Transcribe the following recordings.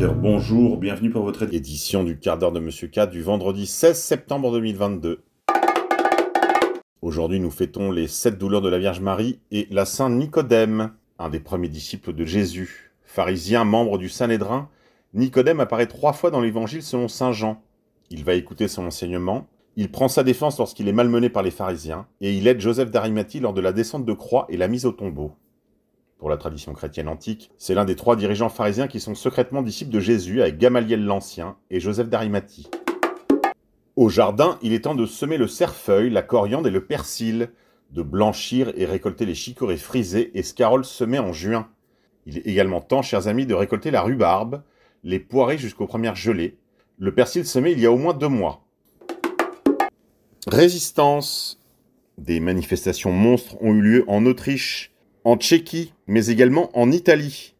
Bonjour, bienvenue pour votre édition du quart d'heure de Monsieur K du vendredi 16 septembre 2022. Aujourd'hui, nous fêtons les sept douleurs de la Vierge Marie et la Saint Nicodème, un des premiers disciples de Jésus. Pharisien, membre du Sanhédrin, Nicodème apparaît trois fois dans l'évangile selon Saint Jean. Il va écouter son enseignement, il prend sa défense lorsqu'il est malmené par les pharisiens, et il aide Joseph d'Arimathie lors de la descente de croix et la mise au tombeau pour la tradition chrétienne antique, c'est l'un des trois dirigeants pharisiens qui sont secrètement disciples de Jésus avec Gamaliel l'Ancien et Joseph d'Arimathie. Au jardin, il est temps de semer le cerfeuil, la coriandre et le persil, de blanchir et récolter les chicorées frisées et scaroles semées en juin. Il est également temps, chers amis, de récolter la rhubarbe, les poirées jusqu'aux premières gelées, le persil semé il y a au moins deux mois. Résistance. Des manifestations monstres ont eu lieu en Autriche, en Tchéquie, mais également en Italie.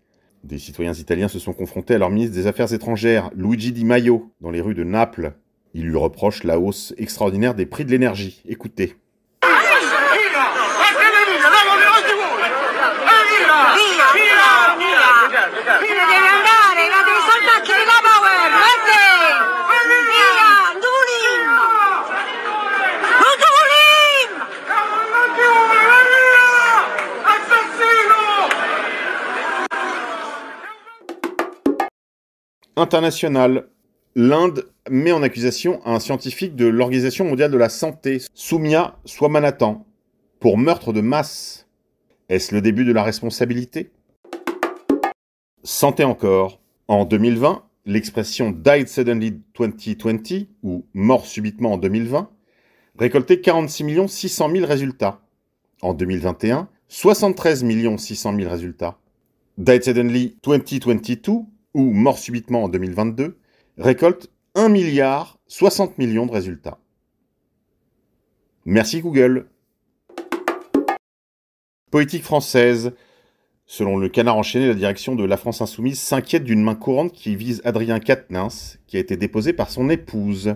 Des citoyens italiens se sont confrontés à leur ministre des Affaires étrangères, Luigi Di Maio, dans les rues de Naples. Il lui reproche la hausse extraordinaire des prix de l'énergie. Écoutez. International. L'Inde met en accusation un scientifique de l'Organisation mondiale de la santé, Soumya Swamanathan, pour meurtre de masse. Est-ce le début de la responsabilité? Santé encore. En 2020, l'expression Died Suddenly 2020, ou Mort subitement en 2020, récoltait 46 600 000 résultats. En 2021, 73 600 000 résultats. Died Suddenly 2022, ou mort subitement en 2022, récolte 1 milliard 60 millions de résultats. Merci Google. Politique française. Selon le canard enchaîné, la direction de la France Insoumise s'inquiète d'une main courante qui vise Adrien Quatennens, qui a été déposé par son épouse.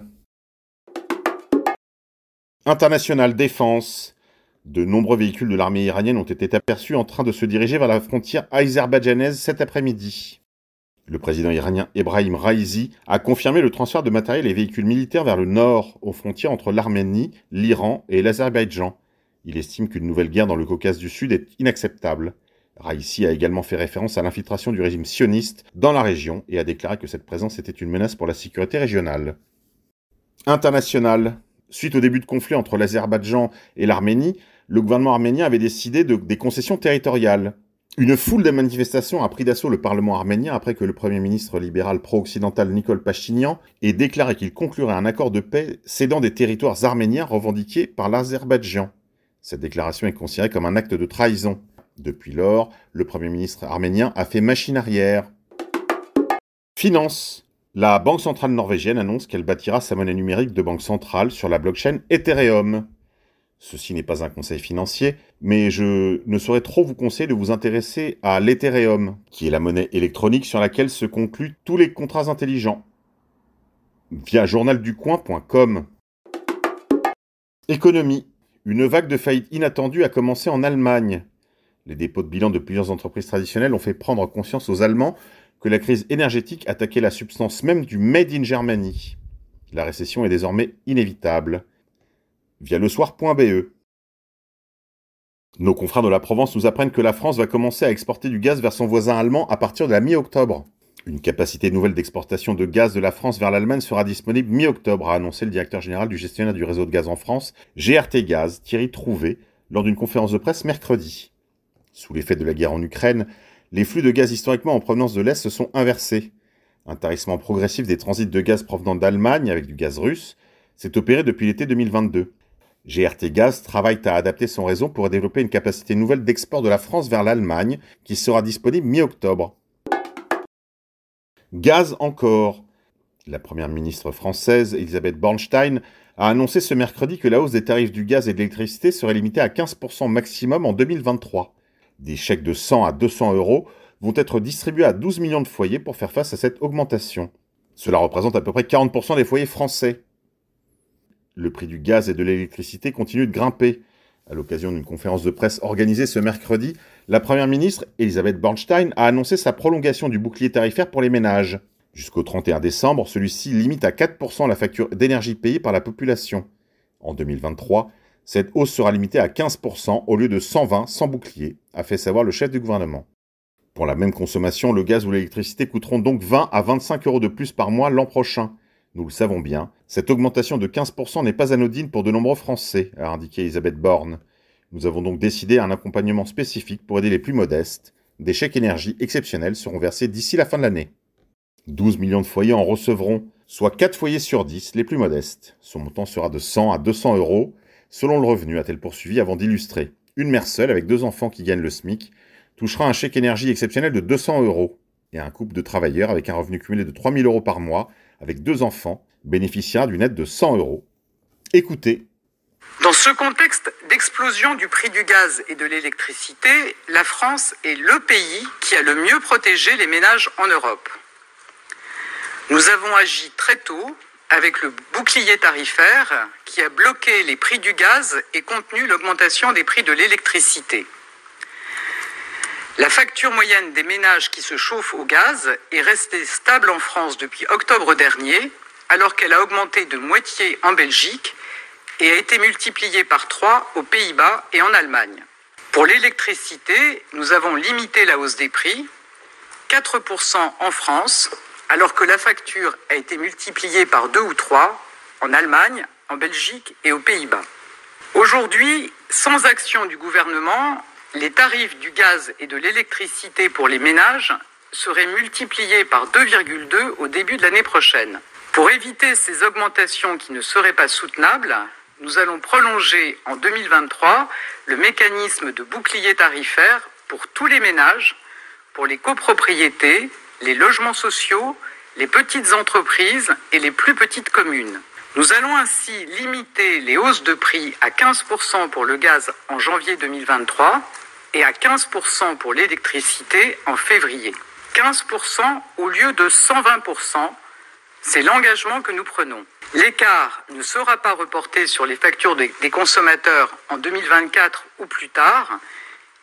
International Défense. De nombreux véhicules de l'armée iranienne ont été aperçus en train de se diriger vers la frontière azerbaïdjanaise cet après-midi. Le président iranien Ebrahim Raisi a confirmé le transfert de matériel et véhicules militaires vers le nord, aux frontières entre l'Arménie, l'Iran et l'Azerbaïdjan. Il estime qu'une nouvelle guerre dans le Caucase du Sud est inacceptable. Raisi a également fait référence à l'infiltration du régime sioniste dans la région et a déclaré que cette présence était une menace pour la sécurité régionale. International. Suite au début de conflit entre l'Azerbaïdjan et l'Arménie, le gouvernement arménien avait décidé de, des concessions territoriales. Une foule de manifestations a pris d'assaut le Parlement arménien après que le Premier ministre libéral pro-occidental Nicole Pachinian ait déclaré qu'il conclurait un accord de paix cédant des territoires arméniens revendiqués par l'Azerbaïdjan. Cette déclaration est considérée comme un acte de trahison. Depuis lors, le Premier ministre arménien a fait machine arrière. Finance. La Banque centrale norvégienne annonce qu'elle bâtira sa monnaie numérique de banque centrale sur la blockchain Ethereum. Ceci n'est pas un conseil financier, mais je ne saurais trop vous conseiller de vous intéresser à l'Ethereum, qui est la monnaie électronique sur laquelle se concluent tous les contrats intelligents. Via journalducoin.com. Économie. Une vague de faillites inattendue a commencé en Allemagne. Les dépôts de bilan de plusieurs entreprises traditionnelles ont fait prendre conscience aux Allemands que la crise énergétique attaquait la substance même du Made in Germany. La récession est désormais inévitable via le soir.be. Nos confrères de la Provence nous apprennent que la France va commencer à exporter du gaz vers son voisin allemand à partir de la mi-octobre. Une capacité nouvelle d'exportation de gaz de la France vers l'Allemagne sera disponible mi-octobre, a annoncé le directeur général du gestionnaire du réseau de gaz en France, GRT Gaz, Thierry Trouvé, lors d'une conférence de presse mercredi. Sous l'effet de la guerre en Ukraine, les flux de gaz historiquement en provenance de l'Est se sont inversés. Un tarissement progressif des transits de gaz provenant d'Allemagne avec du gaz russe s'est opéré depuis l'été 2022. GRT Gaz travaille à adapter son réseau pour développer une capacité nouvelle d'export de la France vers l'Allemagne qui sera disponible mi-octobre. Gaz encore. La première ministre française, Elisabeth Bornstein, a annoncé ce mercredi que la hausse des tarifs du gaz et de l'électricité serait limitée à 15% maximum en 2023. Des chèques de 100 à 200 euros vont être distribués à 12 millions de foyers pour faire face à cette augmentation. Cela représente à peu près 40% des foyers français le prix du gaz et de l'électricité continue de grimper. À l'occasion d'une conférence de presse organisée ce mercredi, la Première ministre, Elisabeth Bornstein, a annoncé sa prolongation du bouclier tarifaire pour les ménages. Jusqu'au 31 décembre, celui-ci limite à 4% la facture d'énergie payée par la population. En 2023, cette hausse sera limitée à 15% au lieu de 120 sans bouclier, a fait savoir le chef du gouvernement. Pour la même consommation, le gaz ou l'électricité coûteront donc 20 à 25 euros de plus par mois l'an prochain. Nous le savons bien, cette augmentation de 15% n'est pas anodine pour de nombreux Français, a indiqué Elisabeth Borne. Nous avons donc décidé un accompagnement spécifique pour aider les plus modestes. Des chèques énergie exceptionnels seront versés d'ici la fin de l'année. 12 millions de foyers en recevront, soit 4 foyers sur 10 les plus modestes. Son montant sera de 100 à 200 euros, selon le revenu, a-t-elle poursuivi avant d'illustrer. Une mère seule avec deux enfants qui gagnent le SMIC touchera un chèque énergie exceptionnel de 200 euros. Et un couple de travailleurs avec un revenu cumulé de 3000 euros par mois, avec deux enfants, bénéficiera d'une aide de 100 euros. Écoutez. Dans ce contexte d'explosion du prix du gaz et de l'électricité, la France est le pays qui a le mieux protégé les ménages en Europe. Nous avons agi très tôt avec le bouclier tarifaire qui a bloqué les prix du gaz et contenu l'augmentation des prix de l'électricité. La facture moyenne des ménages qui se chauffent au gaz est restée stable en France depuis octobre dernier, alors qu'elle a augmenté de moitié en Belgique et a été multipliée par 3 aux Pays-Bas et en Allemagne. Pour l'électricité, nous avons limité la hausse des prix, 4% en France, alors que la facture a été multipliée par 2 ou 3 en Allemagne, en Belgique et aux Pays-Bas. Aujourd'hui, sans action du gouvernement, les tarifs du gaz et de l'électricité pour les ménages seraient multipliés par 2,2 au début de l'année prochaine. Pour éviter ces augmentations qui ne seraient pas soutenables, nous allons prolonger en 2023 le mécanisme de bouclier tarifaire pour tous les ménages, pour les copropriétés, les logements sociaux, les petites entreprises et les plus petites communes. Nous allons ainsi limiter les hausses de prix à 15% pour le gaz en janvier 2023 et à 15% pour l'électricité en février. 15% au lieu de 120%, c'est l'engagement que nous prenons. L'écart ne sera pas reporté sur les factures des consommateurs en 2024 ou plus tard,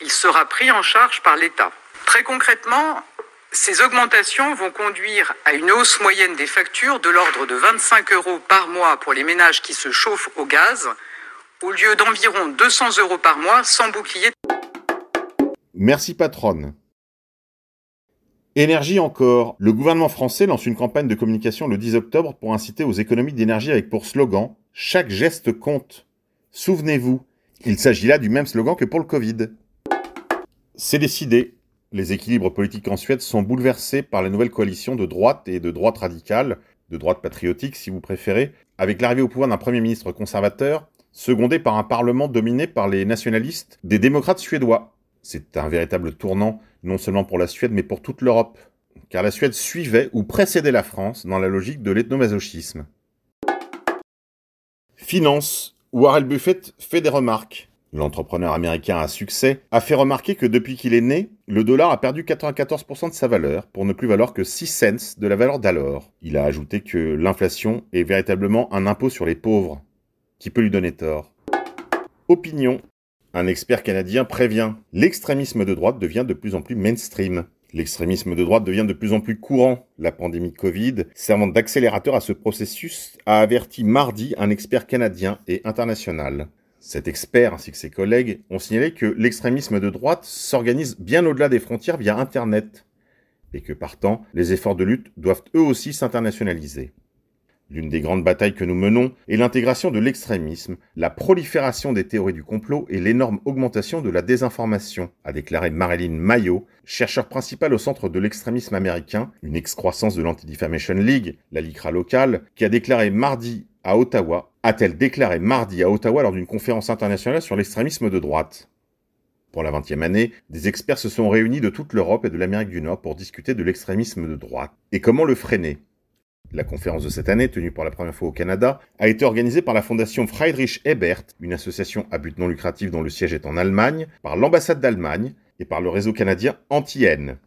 il sera pris en charge par l'État. Très concrètement, ces augmentations vont conduire à une hausse moyenne des factures de l'ordre de 25 euros par mois pour les ménages qui se chauffent au gaz, au lieu d'environ 200 euros par mois sans bouclier. Merci patronne. Énergie encore. Le gouvernement français lance une campagne de communication le 10 octobre pour inciter aux économies d'énergie avec pour slogan Chaque geste compte. Souvenez-vous, il s'agit là du même slogan que pour le Covid. C'est décidé. Les équilibres politiques en Suède sont bouleversés par la nouvelle coalition de droite et de droite radicale, de droite patriotique si vous préférez, avec l'arrivée au pouvoir d'un Premier ministre conservateur, secondé par un Parlement dominé par les nationalistes des démocrates suédois. C'est un véritable tournant, non seulement pour la Suède, mais pour toute l'Europe, car la Suède suivait ou précédait la France dans la logique de l'ethnomasochisme. Finance. Warren Buffett fait des remarques. L'entrepreneur américain à succès a fait remarquer que depuis qu'il est né, le dollar a perdu 94% de sa valeur pour ne plus valoir que 6 cents de la valeur d'alors. Il a ajouté que l'inflation est véritablement un impôt sur les pauvres. Qui peut lui donner tort? Opinion. Un expert canadien prévient, l'extrémisme de droite devient de plus en plus mainstream. L'extrémisme de droite devient de plus en plus courant. La pandémie Covid, servant d'accélérateur à ce processus, a averti mardi un expert canadien et international. Cet expert ainsi que ses collègues ont signalé que l'extrémisme de droite s'organise bien au-delà des frontières via Internet et que partant, les efforts de lutte doivent eux aussi s'internationaliser. L'une des grandes batailles que nous menons est l'intégration de l'extrémisme, la prolifération des théories du complot et l'énorme augmentation de la désinformation, a déclaré Marilyn Mayo, chercheur principal au centre de l'extrémisme américain, une excroissance de l'Anti-Defamation League, la LICRA locale, qui a déclaré mardi à Ottawa, a-t-elle déclaré mardi à Ottawa lors d'une conférence internationale sur l'extrémisme de droite. Pour la 20e année, des experts se sont réunis de toute l'Europe et de l'Amérique du Nord pour discuter de l'extrémisme de droite et comment le freiner? La conférence de cette année, tenue pour la première fois au Canada, a été organisée par la fondation Friedrich Ebert, une association à but non lucratif dont le siège est en Allemagne, par l'ambassade d'Allemagne et par le réseau canadien Anti-N.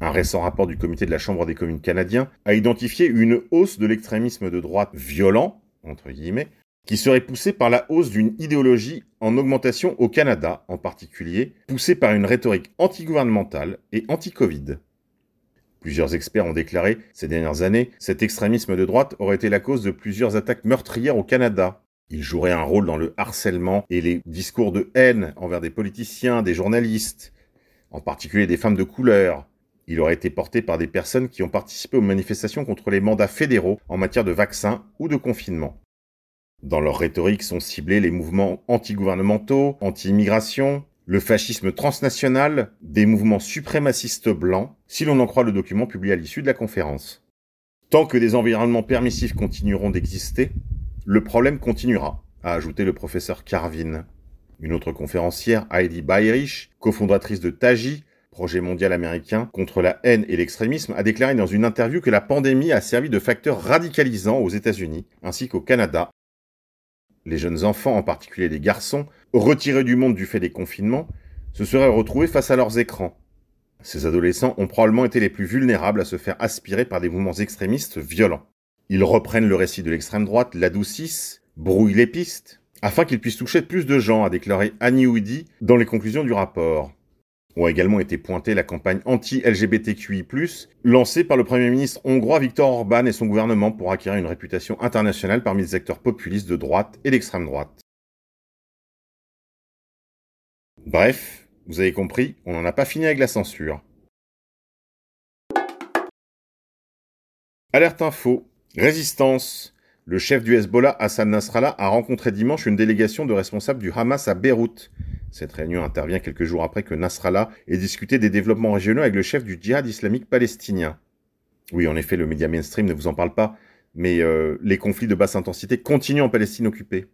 Un récent rapport du comité de la Chambre des communes canadien a identifié une hausse de l'extrémisme de droite violent, entre guillemets, qui serait poussée par la hausse d'une idéologie en augmentation au Canada en particulier, poussée par une rhétorique antigouvernementale et anti-Covid. Plusieurs experts ont déclaré ces dernières années, cet extrémisme de droite aurait été la cause de plusieurs attaques meurtrières au Canada. Il jouerait un rôle dans le harcèlement et les discours de haine envers des politiciens, des journalistes, en particulier des femmes de couleur. Il aurait été porté par des personnes qui ont participé aux manifestations contre les mandats fédéraux en matière de vaccins ou de confinement. Dans leur rhétorique sont ciblés les mouvements antigouvernementaux, anti-immigration, le fascisme transnational, des mouvements suprémacistes blancs, si l'on en croit le document publié à l'issue de la conférence. Tant que des environnements permissifs continueront d'exister, le problème continuera, a ajouté le professeur Carvin. Une autre conférencière, Heidi Bayrich, cofondatrice de TAGI, projet mondial américain contre la haine et l'extrémisme, a déclaré dans une interview que la pandémie a servi de facteur radicalisant aux États-Unis ainsi qu'au Canada les jeunes enfants, en particulier les garçons, retirés du monde du fait des confinements, se seraient retrouvés face à leurs écrans. Ces adolescents ont probablement été les plus vulnérables à se faire aspirer par des mouvements extrémistes violents. Ils reprennent le récit de l'extrême droite, l'adoucissent, brouillent les pistes, afin qu'ils puissent toucher plus de gens, a déclaré Annie Woody dans les conclusions du rapport ont également été pointées la campagne anti-LGBTQI+, lancée par le Premier ministre hongrois Viktor Orban et son gouvernement pour acquérir une réputation internationale parmi les acteurs populistes de droite et d'extrême droite. Bref, vous avez compris, on n'en a pas fini avec la censure. Alerte info. Résistance. Le chef du Hezbollah, Hassan Nasrallah, a rencontré dimanche une délégation de responsables du Hamas à Beyrouth. Cette réunion intervient quelques jours après que Nasrallah ait discuté des développements régionaux avec le chef du djihad islamique palestinien. Oui, en effet, le média mainstream ne vous en parle pas, mais euh, les conflits de basse intensité continuent en Palestine occupée.